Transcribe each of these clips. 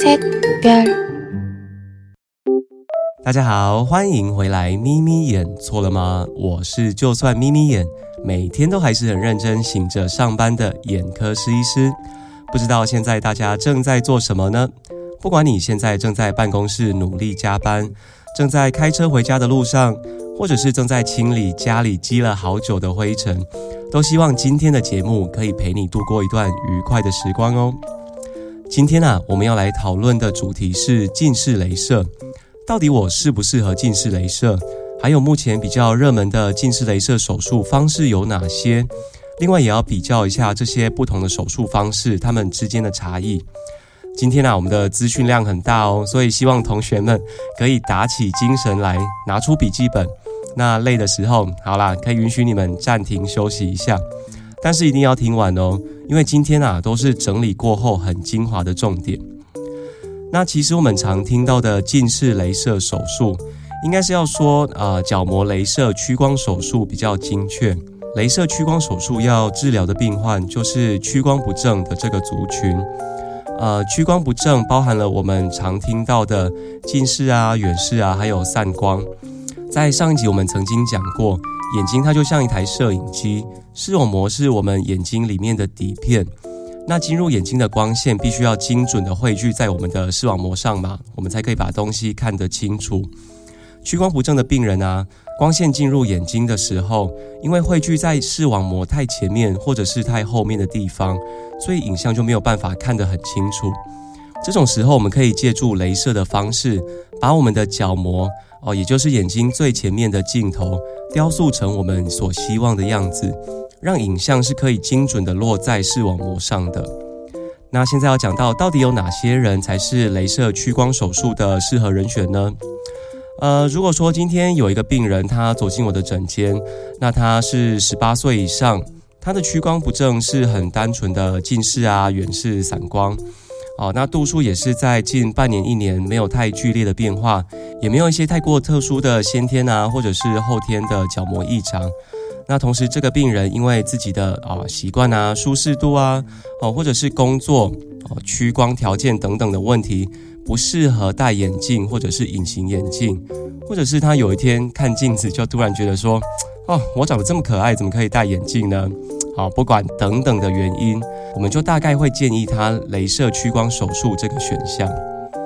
셋별大家好，欢迎回来。眯眯眼错了吗？我是就算眯眯眼，每天都还是很认真醒着上班的眼科师医师。不知道现在大家正在做什么呢？不管你现在正在办公室努力加班，正在开车回家的路上，或者是正在清理家里积了好久的灰尘，都希望今天的节目可以陪你度过一段愉快的时光哦。今天啊，我们要来讨论的主题是近视雷射。到底我适不适合近视雷射？还有目前比较热门的近视雷射手术方式有哪些？另外也要比较一下这些不同的手术方式，它们之间的差异。今天呢，我们的资讯量很大哦，所以希望同学们可以打起精神来，拿出笔记本。那累的时候，好啦，可以允许你们暂停休息一下，但是一定要听完哦，因为今天啊都是整理过后很精华的重点。那其实我们常听到的近视雷射手术，应该是要说，呃，角膜雷射屈光手术比较精确。雷射屈光手术要治疗的病患，就是屈光不正的这个族群。呃，屈光不正包含了我们常听到的近视啊、远视啊，还有散光。在上一集我们曾经讲过，眼睛它就像一台摄影机，视网膜是我们眼睛里面的底片。那进入眼睛的光线必须要精准的汇聚在我们的视网膜上嘛，我们才可以把东西看得清楚。屈光不正的病人啊，光线进入眼睛的时候，因为汇聚在视网膜太前面或者是太后面的地方，所以影像就没有办法看得很清楚。这种时候，我们可以借助镭射的方式，把我们的角膜哦，也就是眼睛最前面的镜头，雕塑成我们所希望的样子。让影像是可以精准的落在视网膜上的。那现在要讲到，到底有哪些人才是镭射屈光手术的适合人选呢？呃，如果说今天有一个病人，他走进我的诊间，那他是十八岁以上，他的屈光不正是很单纯的近视啊、远视、散光，哦，那度数也是在近半年、一年没有太剧烈的变化，也没有一些太过特殊的先天啊，或者是后天的角膜异常。那同时，这个病人因为自己的啊习惯啊、舒适度啊，哦，或者是工作哦、屈光条件等等的问题，不适合戴眼镜或者是隐形眼镜，或者是他有一天看镜子就突然觉得说，哦，我长得这么可爱，怎么可以戴眼镜呢？好，不管等等的原因，我们就大概会建议他镭射屈光手术这个选项。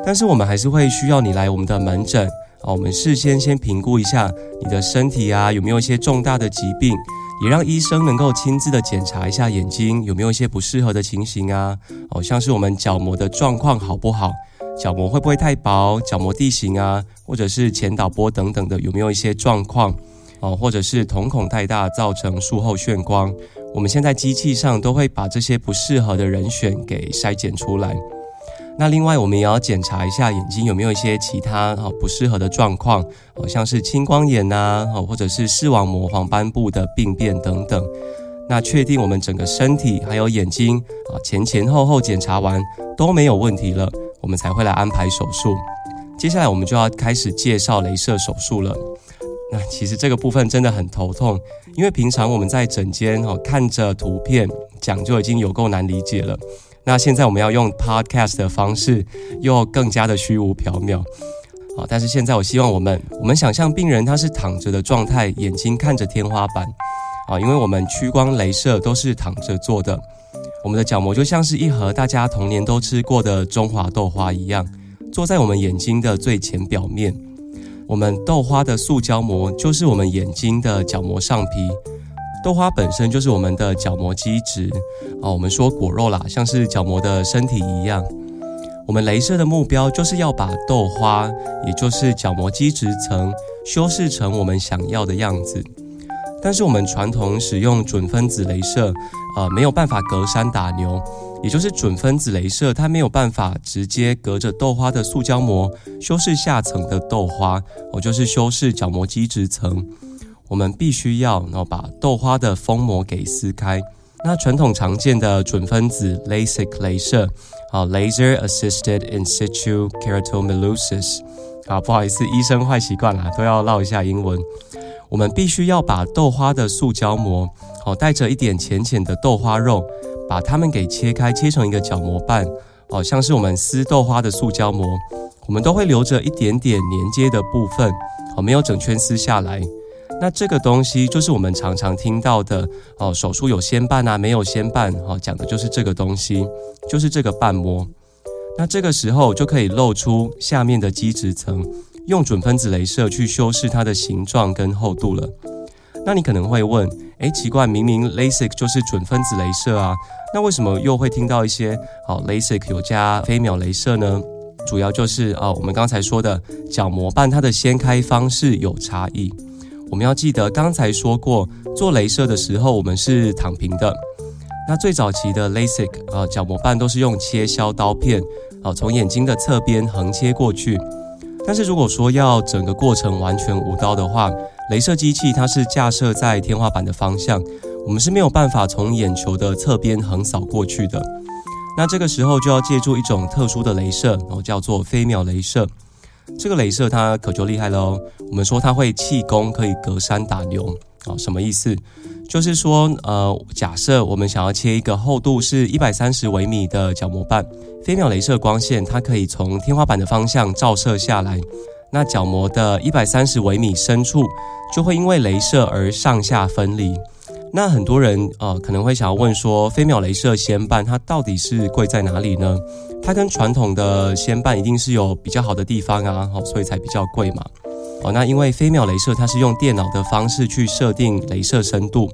但是我们还是会需要你来我们的门诊。啊，我们事先先评估一下你的身体啊，有没有一些重大的疾病，也让医生能够亲自的检查一下眼睛有没有一些不适合的情形啊。哦，像是我们角膜的状况好不好，角膜会不会太薄，角膜地形啊，或者是前导波等等的有没有一些状况，哦，或者是瞳孔太大造成术后眩光，我们现在机器上都会把这些不适合的人选给筛检出来。那另外，我们也要检查一下眼睛有没有一些其他哈不适合的状况，好像是青光眼呐，哦，或者是视网膜黄斑部的病变等等。那确定我们整个身体还有眼睛啊前前后后检查完都没有问题了，我们才会来安排手术。接下来我们就要开始介绍镭射手术了。那其实这个部分真的很头痛，因为平常我们在诊间哦看着图片讲就已经有够难理解了。那现在我们要用 podcast 的方式，又更加的虚无缥缈，好，但是现在我希望我们，我们想象病人他是躺着的状态，眼睛看着天花板，啊，因为我们屈光镭射都是躺着做的，我们的角膜就像是一盒大家童年都吃过的中华豆花一样，坐在我们眼睛的最前表面，我们豆花的塑胶膜就是我们眼睛的角膜上皮。豆花本身就是我们的角膜基质啊，我们说果肉啦，像是角膜的身体一样。我们镭射的目标就是要把豆花，也就是角膜基质层，修饰成我们想要的样子。但是我们传统使用准分子镭射，呃，没有办法隔山打牛，也就是准分子镭射它没有办法直接隔着豆花的塑胶膜修饰下层的豆花，我就是修饰角膜基质层。我们必须要，然后把豆花的封膜给撕开。那传统常见的准分子 LASIK 镭射，好，Laser Assisted In Situ Keratomileusis，好，不好意思，医生坏习惯啦，都要唠一下英文。我们必须要把豆花的塑胶膜，好，带着一点浅浅的豆花肉，把它们给切开，切成一个角膜瓣，哦，像是我们撕豆花的塑胶膜，我们都会留着一点点连接的部分，哦，没有整圈撕下来。那这个东西就是我们常常听到的哦，手术有先瓣啊，没有先瓣，哦，讲的就是这个东西，就是这个瓣膜。那这个时候就可以露出下面的基质层，用准分子镭射去修饰它的形状跟厚度了。那你可能会问，诶，奇怪，明明 LASIK 就是准分子镭射啊，那为什么又会听到一些哦 LASIK 有加飞秒镭射呢？主要就是啊，我们刚才说的角膜瓣它的掀开方式有差异。我们要记得刚才说过，做镭射的时候我们是躺平的。那最早期的 LASIK 啊，角膜瓣都是用切削刀片啊，从眼睛的侧边横切过去。但是如果说要整个过程完全无刀的话，镭射机器它是架设在天花板的方向，我们是没有办法从眼球的侧边横扫过去的。那这个时候就要借助一种特殊的镭射，然后叫做飞秒镭射。这个镭射它可就厉害了哦，我们说它会气功，可以隔山打牛啊，什么意思？就是说，呃，假设我们想要切一个厚度是一百三十微米的角膜瓣，飞秒镭射光线它可以从天花板的方向照射下来，那角膜的一百三十微米深处就会因为镭射而上下分离。那很多人呃可能会想要问说，飞秒镭射先瓣它到底是贵在哪里呢？它跟传统的先瓣一定是有比较好的地方啊，好，所以才比较贵嘛。哦，那因为飞秒镭射它是用电脑的方式去设定镭射深度，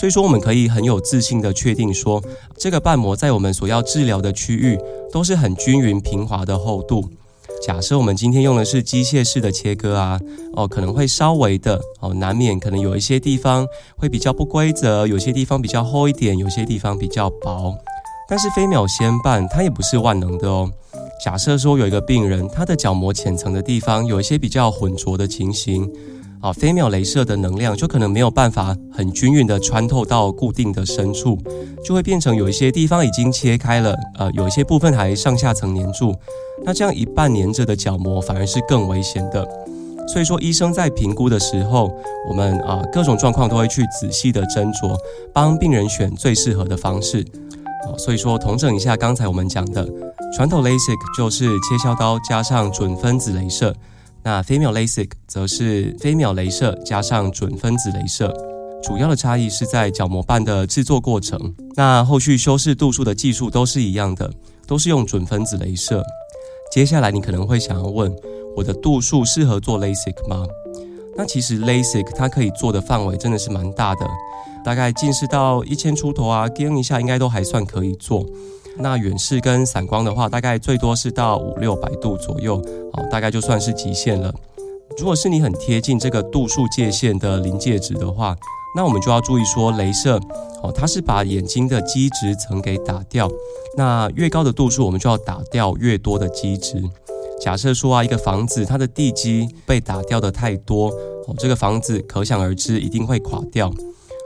所以说我们可以很有自信的确定说，这个瓣膜在我们所要治疗的区域都是很均匀平滑的厚度。假设我们今天用的是机械式的切割啊，哦，可能会稍微的哦，难免可能有一些地方会比较不规则，有些地方比较厚一点，有些地方比较薄。但是飞秒先瓣它也不是万能的哦。假设说有一个病人，他的角膜浅层的地方有一些比较浑浊的情形，啊，飞秒镭射的能量就可能没有办法很均匀的穿透到固定的深处，就会变成有一些地方已经切开了，呃，有一些部分还上下层粘住，那这样一半粘着的角膜反而是更危险的。所以说，医生在评估的时候，我们啊各种状况都会去仔细的斟酌，帮病人选最适合的方式。啊，所以说，统整一下刚才我们讲的。传统 LASIK 就是切削刀加上准分子镭射，那飞秒 LASIK 则是飞秒镭射加上准分子镭射。主要的差异是在角膜瓣的制作过程，那后续修饰度数的技术都是一样的，都是用准分子镭射。接下来你可能会想要问，我的度数适合做 LASIK 吗？那其实 LASIK 它可以做的范围真的是蛮大的，大概近视到一千出头啊，掂一下应该都还算可以做。那远视跟散光的话，大概最多是到五六百度左右，哦，大概就算是极限了。如果是你很贴近这个度数界限的临界值的话，那我们就要注意说，镭射哦，它是把眼睛的基质层给打掉。那越高的度数，我们就要打掉越多的基质。假设说啊，一个房子它的地基被打掉的太多，哦，这个房子可想而知一定会垮掉。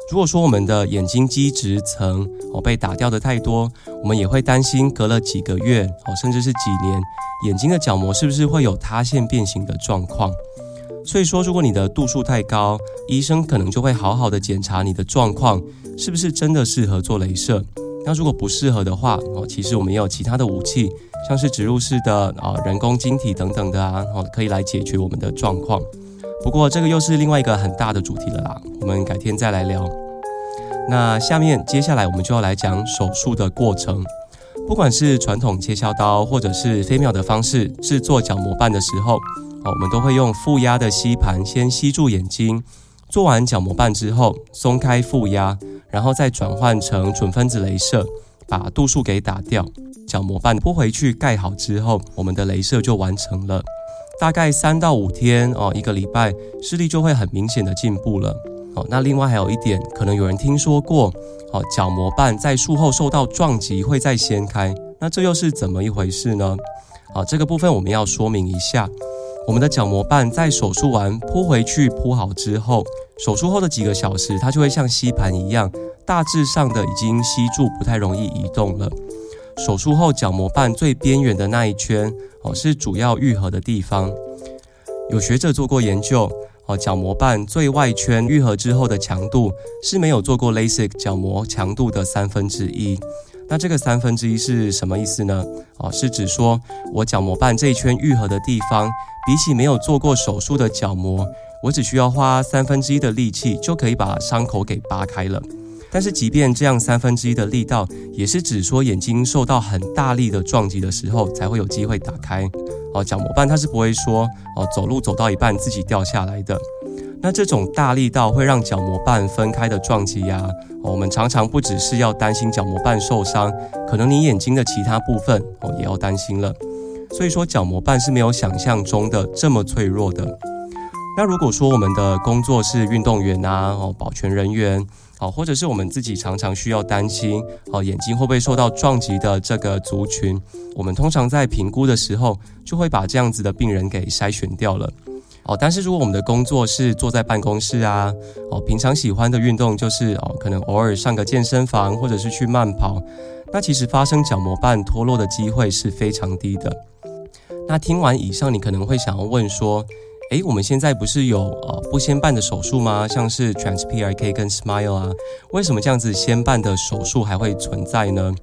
如果说我们的眼睛基质层哦被打掉的太多，我们也会担心隔了几个月哦甚至是几年，眼睛的角膜是不是会有塌陷变形的状况？所以说，如果你的度数太高，医生可能就会好好的检查你的状况，是不是真的适合做镭射？那如果不适合的话哦，其实我们也有其他的武器，像是植入式的啊人工晶体等等的啊哦，可以来解决我们的状况。不过这个又是另外一个很大的主题了啦，我们改天再来聊。那下面接下来我们就要来讲手术的过程。不管是传统切削刀，或者是飞秒的方式制作角膜瓣的时候，哦，我们都会用负压的吸盘先吸住眼睛。做完角膜瓣之后，松开负压，然后再转换成准分子镭射，把度数给打掉。角膜瓣铺回去盖好之后，我们的镭射就完成了。大概三到五天哦，一个礼拜视力就会很明显的进步了。哦，那另外还有一点，可能有人听说过，哦，角膜瓣在术后受到撞击会再掀开，那这又是怎么一回事呢？好，这个部分我们要说明一下，我们的角膜瓣在手术完铺回去铺好之后，手术后的几个小时，它就会像吸盘一样，大致上的已经吸住，不太容易移动了。手术后角膜瓣最边缘的那一圈。哦，是主要愈合的地方。有学者做过研究，哦，角膜瓣最外圈愈合之后的强度是没有做过 LASIK 角膜强度的三分之一。那这个三分之一是什么意思呢？哦，是指说我角膜瓣这一圈愈合的地方，比起没有做过手术的角膜，我只需要花三分之一的力气就可以把伤口给扒开了。但是即便这样三分之一的力道，也是指说眼睛受到很大力的撞击的时候才会有机会打开。哦，角膜瓣它是不会说哦走路走到一半自己掉下来的。那这种大力道会让角膜瓣分开的撞击呀，我们常常不只是要担心角膜瓣受伤，可能你眼睛的其他部分哦也要担心了。所以说角膜瓣是没有想象中的这么脆弱的。那如果说我们的工作是运动员啊，哦保全人员，哦或者是我们自己常常需要担心哦眼睛会不会受到撞击的这个族群，我们通常在评估的时候就会把这样子的病人给筛选掉了。哦，但是如果我们的工作是坐在办公室啊，哦，平常喜欢的运动就是哦，可能偶尔上个健身房或者是去慢跑，那其实发生角膜瓣脱落的机会是非常低的。那听完以上，你可能会想要问说，诶，我们现在不是有呃不先办的手术吗？像是 TransPRK 跟 Smile 啊，为什么这样子先办的手术还会存在呢？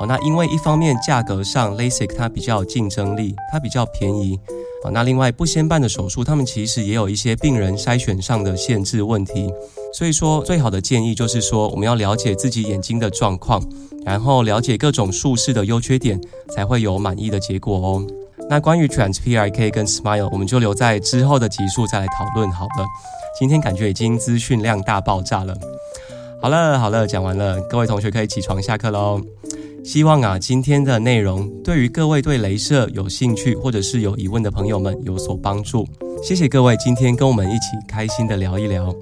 哦，那因为一方面价格上 LASIK 它比较有竞争力，它比较便宜。啊，那另外不先办的手术，他们其实也有一些病人筛选上的限制问题，所以说最好的建议就是说，我们要了解自己眼睛的状况，然后了解各种术式的优缺点，才会有满意的结果哦。那关于 TransPRK 跟 Smile，我们就留在之后的集数再来讨论好了。今天感觉已经资讯量大爆炸了。好了好了，讲完了，各位同学可以起床下课喽。希望啊，今天的内容对于各位对镭射有兴趣或者是有疑问的朋友们有所帮助。谢谢各位今天跟我们一起开心的聊一聊。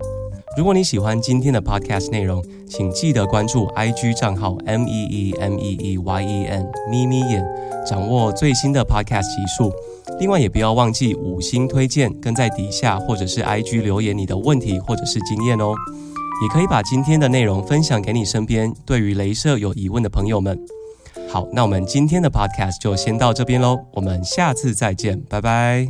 如果你喜欢今天的 podcast 内容，请记得关注 IG 账号 M E E M E E Y E N 眯眯眼，掌握最新的 podcast 集数。另外也不要忘记五星推荐，跟在底下或者是 IG 留言你的问题或者是经验哦。也可以把今天的内容分享给你身边对于镭射有疑问的朋友们。好，那我们今天的 podcast 就先到这边喽，我们下次再见，拜拜。